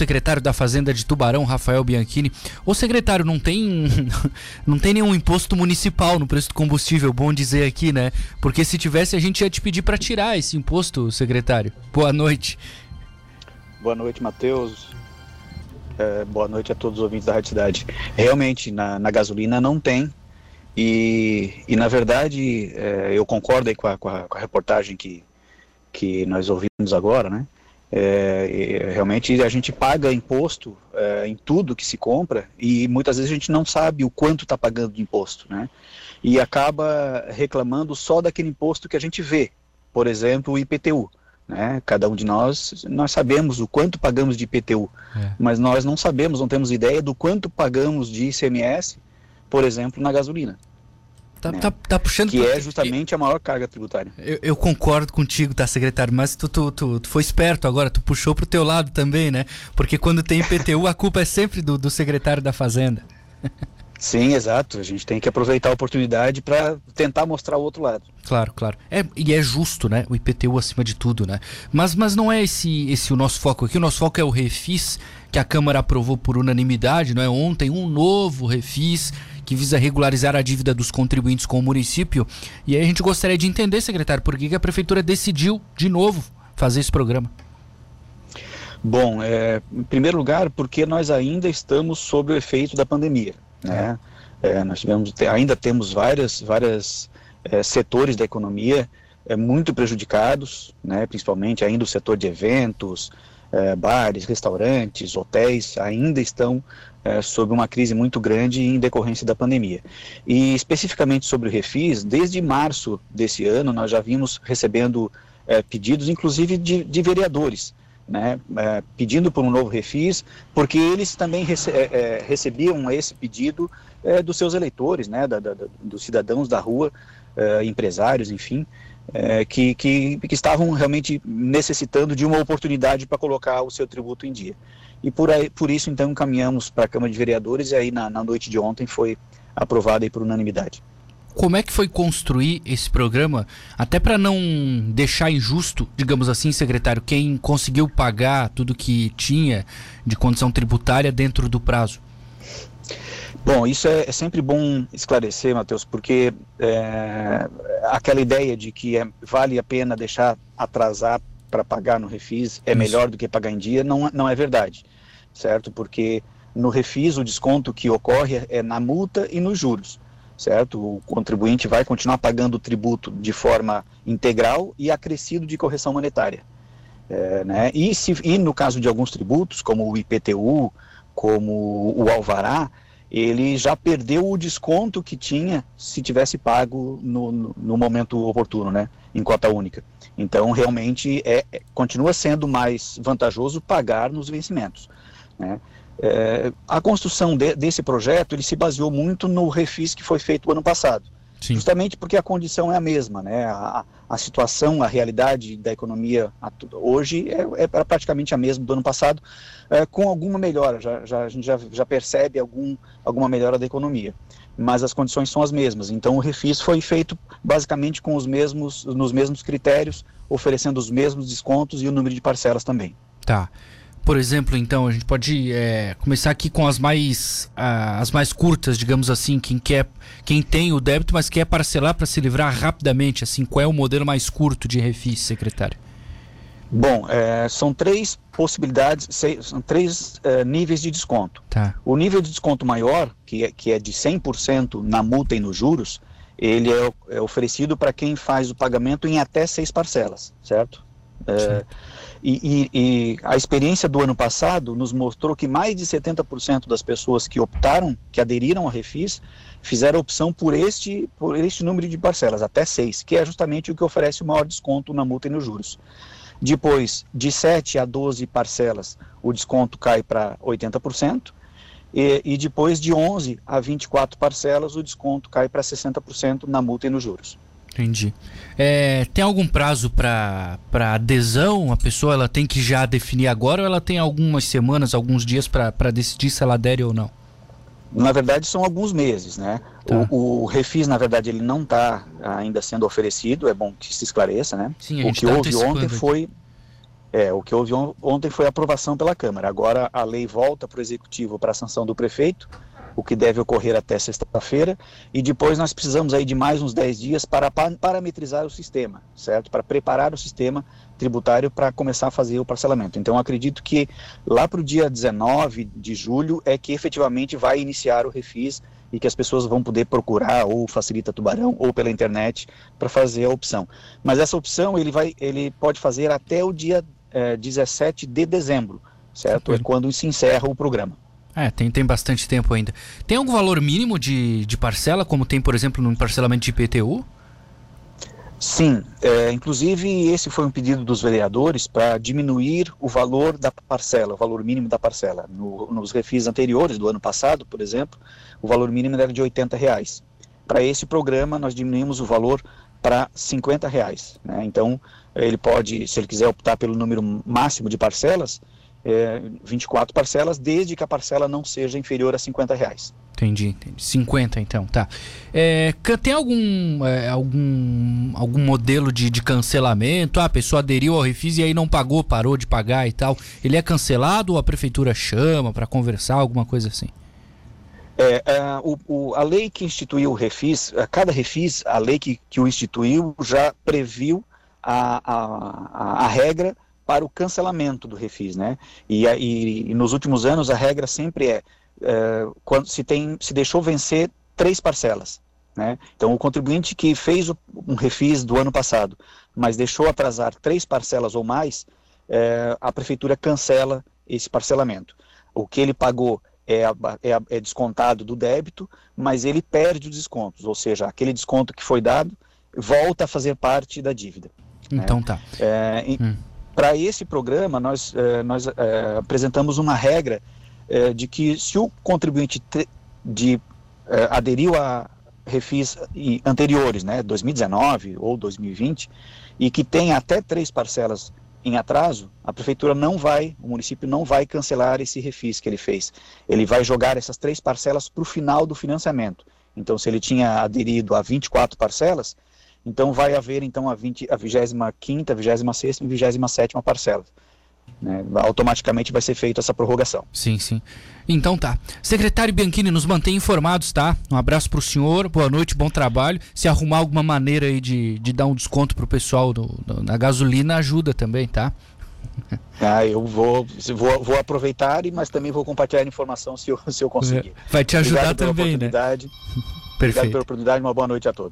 secretário da Fazenda de Tubarão, Rafael Bianchini. Ô secretário, não tem não tem nenhum imposto municipal no preço do combustível, bom dizer aqui, né? Porque se tivesse a gente ia te pedir para tirar esse imposto, secretário. Boa noite. Boa noite, Matheus. É, boa noite a todos os ouvintes da Rádio Cidade. Realmente, na, na gasolina não tem. E, e na verdade, é, eu concordo aí com a, com a, com a reportagem que, que nós ouvimos agora, né? É, realmente a gente paga imposto é, em tudo que se compra e muitas vezes a gente não sabe o quanto está pagando de imposto, né? E acaba reclamando só daquele imposto que a gente vê, por exemplo, o IPTU. Né? Cada um de nós, nós sabemos o quanto pagamos de IPTU, é. mas nós não sabemos, não temos ideia do quanto pagamos de ICMS, por exemplo, na gasolina. Tá, né? tá, tá, puxando. Que é justamente a maior carga tributária. Eu, eu, concordo contigo, tá, secretário? Mas tu, tu, tu, tu, foi esperto agora, tu puxou pro teu lado também, né? Porque quando tem IPTU, a culpa é sempre do, do secretário da Fazenda. Sim, exato. A gente tem que aproveitar a oportunidade para tentar mostrar o outro lado. Claro, claro. É, e é justo, né? O IPTU acima de tudo, né? Mas, mas não é esse, esse o nosso foco aqui. O nosso foco é o refis, que a Câmara aprovou por unanimidade, não é? Ontem, um novo refis que visa regularizar a dívida dos contribuintes com o município. E aí a gente gostaria de entender, secretário, por que, a prefeitura decidiu de novo fazer esse programa. Bom, é, em primeiro lugar, porque nós ainda estamos sob o efeito da pandemia. Né? É, nós tivemos, ainda temos várias, várias é, setores da economia é, muito prejudicados, né? principalmente ainda o setor de eventos, é, bares, restaurantes, hotéis, ainda estão é, sob uma crise muito grande em decorrência da pandemia. E especificamente sobre o Refis, desde março desse ano nós já vimos recebendo é, pedidos, inclusive de, de vereadores, né, pedindo por um novo refis, porque eles também rece recebiam esse pedido dos seus eleitores, né, da, da, dos cidadãos da rua, empresários, enfim, é, que, que, que, estavam realmente necessitando de uma oportunidade para colocar o seu tributo em dia. E por, aí, por isso, então, encaminhamos para a Câmara de Vereadores e aí na, na noite de ontem foi aprovada por unanimidade. Como é que foi construir esse programa, até para não deixar injusto, digamos assim, secretário, quem conseguiu pagar tudo que tinha de condição tributária dentro do prazo? Bom, isso é, é sempre bom esclarecer, Matheus, porque é, aquela ideia de que é, vale a pena deixar atrasar para pagar no refis é isso. melhor do que pagar em dia, não, não é verdade, certo? Porque no refis o desconto que ocorre é na multa e nos juros, certo? O contribuinte vai continuar pagando o tributo de forma integral e acrescido de correção monetária. É, né? e, se, e no caso de alguns tributos, como o IPTU, como o Alvará, ele já perdeu o desconto que tinha se tivesse pago no, no, no momento oportuno, né, em cota única. Então, realmente, é, é, continua sendo mais vantajoso pagar nos vencimentos. Né. É, a construção de, desse projeto, ele se baseou muito no refis que foi feito ano passado. Sim. Justamente porque a condição é a mesma, né? A, a situação, a realidade da economia hoje é, é praticamente a mesma do ano passado, é, com alguma melhora. Já, já, a gente já, já percebe algum, alguma melhora da economia, mas as condições são as mesmas. Então o refis foi feito basicamente com os mesmos, nos mesmos critérios, oferecendo os mesmos descontos e o número de parcelas também. Tá. Por exemplo, então, a gente pode é, começar aqui com as mais, as mais curtas, digamos assim, quem quer, quem tem o débito, mas quer parcelar para se livrar rapidamente, assim, qual é o modelo mais curto de refis, secretário? Bom, é, são três possibilidades, seis, são três é, níveis de desconto. Tá. O nível de desconto maior, que é, que é de 100% na multa e nos juros, ele é, é oferecido para quem faz o pagamento em até seis parcelas, certo? É, e, e, e, a experiência do ano passado nos mostrou que mais de 70% das pessoas que optaram, que aderiram ao Refis, fizeram opção por este, por este número de parcelas, até seis, que é justamente o que oferece o maior desconto na multa e nos juros. Depois, de 7 a 12 parcelas, o desconto cai para 80%, e, e depois de 11 a 24 parcelas, o desconto cai para 60% na multa e nos juros. Entendi. É, tem algum prazo para adesão? A pessoa ela tem que já definir agora ou ela tem algumas semanas, alguns dias para decidir se ela adere ou não? Na verdade, são alguns meses, né? Tá. O, o, refis, na verdade, ele não está ainda sendo oferecido, é bom que se esclareça, né? Sim, o que tá houve ontem foi É, o que houve on ontem foi aprovação pela Câmara. Agora a lei volta para o Executivo para a sanção do prefeito, o que deve ocorrer até sexta-feira, e depois nós precisamos aí de mais uns 10 dias para parametrizar o sistema, certo? Para preparar o sistema tributário para começar a fazer o parcelamento. Então acredito que lá para o dia 19 de julho é que efetivamente vai iniciar o refis e que as pessoas vão poder procurar ou facilita Tubarão ou pela internet para fazer a opção. Mas essa opção ele vai, ele pode fazer até o dia é, 17 de dezembro, certo? É quando se encerra o programa. É, tem, tem bastante tempo ainda. Tem algum valor mínimo de, de parcela, como tem, por exemplo, no parcelamento de IPTU? Sim, é, inclusive esse foi um pedido dos vereadores para diminuir o valor da parcela, o valor mínimo da parcela. No, nos refis anteriores, do ano passado, por exemplo, o valor mínimo era de 80 reais. Para esse programa, nós diminuímos o valor para 50 reais. Né? Então, ele pode, se ele quiser optar pelo número máximo de parcelas, é, 24 parcelas, desde que a parcela não seja inferior a 50 reais. Entendi, entendi. 50 então, tá. É, tem algum, é, algum, algum modelo de, de cancelamento? Ah, a pessoa aderiu ao refis e aí não pagou, parou de pagar e tal. Ele é cancelado ou a prefeitura chama para conversar, alguma coisa assim? É, é o, o, a lei que instituiu o refis, cada refis, a lei que, que o instituiu já previu a, a, a, a regra para o cancelamento do refis, né? E, e, e nos últimos anos a regra sempre é é, quando se tem se deixou vencer três parcelas. Né? Então, o contribuinte que fez o, um refis do ano passado, mas deixou atrasar três parcelas ou mais, é, a prefeitura cancela esse parcelamento. O que ele pagou é, é, é, descontado do débito, mas ele perde os descontos, ou seja, aquele desconto que foi dado volta a fazer parte da dívida. Então né? tá. É, hum. Para esse programa, nós, é, nós é, apresentamos uma regra é, de que se o contribuinte de, é, aderiu a refis anteriores, né, 2019 ou 2020, e que tem até três parcelas em atraso, a prefeitura não vai, o município não vai cancelar esse refis que ele fez. Ele vai jogar essas três parcelas para o final do financiamento. Então, se ele tinha aderido a 24 parcelas, então vai haver então a, 20, a 25ª, 26ª e 27ª parcela. Né, automaticamente vai ser feita essa prorrogação. Sim, sim. Então tá. Secretário Bianchini, nos mantém informados, tá? Um abraço para o senhor, boa noite, bom trabalho. Se arrumar alguma maneira aí de, de dar um desconto pro pessoal do, do, na gasolina, ajuda também, tá? Ah, eu vou, vou, vou aproveitar, mas também vou compartilhar a informação se eu, se eu conseguir. Vai te ajudar também, né? Perfeito. Obrigado pela oportunidade, uma boa noite a todos.